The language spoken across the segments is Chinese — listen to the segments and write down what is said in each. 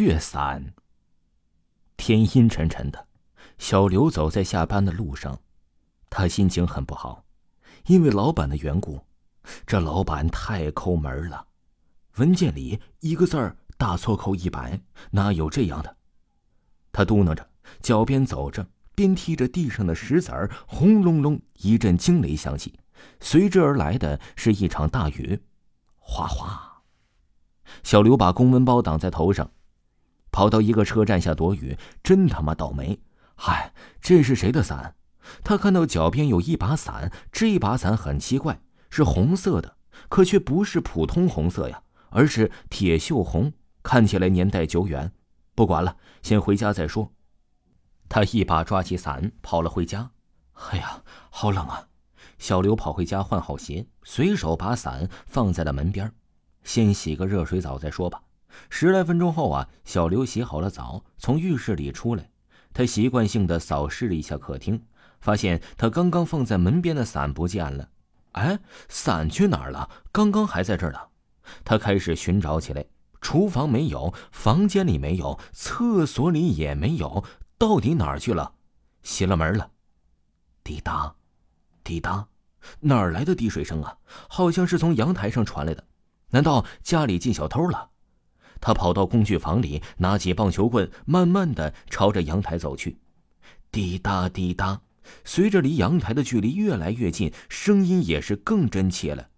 血伞。天阴沉沉的，小刘走在下班的路上，他心情很不好，因为老板的缘故。这老板太抠门了，文件里一个字儿大错扣一百，哪有这样的？他嘟囔着，脚边走着，边踢着地上的石子儿，轰隆隆一阵惊雷响起，随之而来的是一场大雨，哗哗。小刘把公文包挡在头上，跑到一个车站下躲雨，真他妈倒霉！嗨，这是谁的伞？他看到脚边有一把伞，这一把伞很奇怪。是红色的，可却不是普通红色呀，而是铁锈红，看起来年代久远。不管了，先回家再说。他一把抓起伞，跑了回家。哎呀，好冷啊！小刘跑回家换好鞋，随手把伞放在了门边，先洗个热水澡再说吧。十来分钟后啊，小刘洗好了澡，从浴室里出来，他习惯性的扫视了一下客厅，发现他刚刚放在门边的伞不见了。哎，伞去哪儿了？刚刚还在这儿呢。他开始寻找起来，厨房没有，房间里没有，厕所里也没有，到底哪儿去了？邪了门了。滴答，滴答，哪儿来的滴水声啊？好像是从阳台上传来的。难道家里进小偷了？他跑到工具房里，拿起棒球棍，慢慢的朝着阳台走去。滴答滴答。随着离阳台的距离越来越近，声音也是更真切了。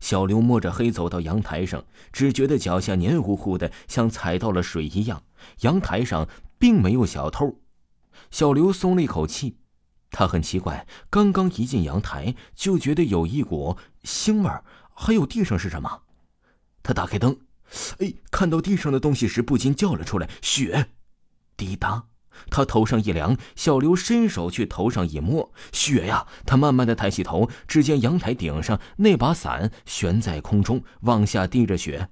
小刘摸着黑走到阳台上，只觉得脚下黏糊糊的，像踩到了水一样。阳台上并没有小偷，小刘松了一口气。他很奇怪，刚刚一进阳台就觉得有一股腥味儿，还有地上是什么？他打开灯，哎，看到地上的东西时不禁叫了出来：“血！”滴答。他头上一凉，小刘伸手去头上一摸，雪呀！他慢慢的抬起头，只见阳台顶上那把伞悬在空中，往下滴着雪。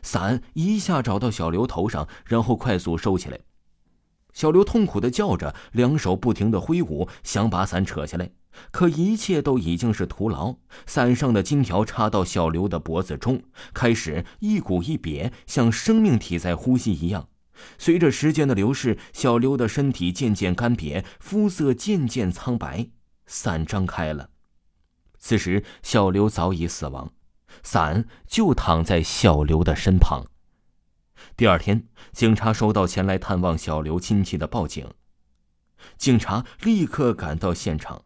伞一下找到小刘头上，然后快速收起来。小刘痛苦的叫着，两手不停的挥舞，想把伞扯下来，可一切都已经是徒劳。伞上的金条插到小刘的脖子中，开始一鼓一瘪，像生命体在呼吸一样。随着时间的流逝，小刘的身体渐渐干瘪，肤色渐渐苍白。伞张开了，此时小刘早已死亡，伞就躺在小刘的身旁。第二天，警察收到前来探望小刘亲戚的报警，警察立刻赶到现场，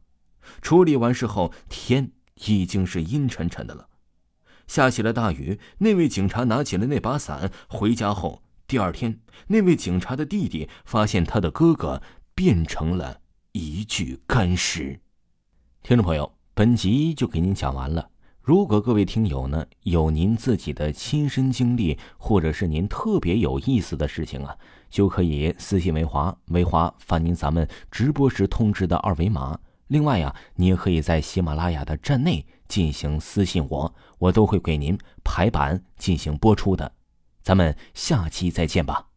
处理完事后，天已经是阴沉沉的了，下起了大雨。那位警察拿起了那把伞，回家后。第二天，那位警察的弟弟发现他的哥哥变成了一具干尸。听众朋友，本集就给您讲完了。如果各位听友呢有您自己的亲身经历，或者是您特别有意思的事情啊，就可以私信维华，维华发您咱们直播时通知的二维码。另外呀，你也可以在喜马拉雅的站内进行私信我，我都会给您排版进行播出的。咱们下期再见吧。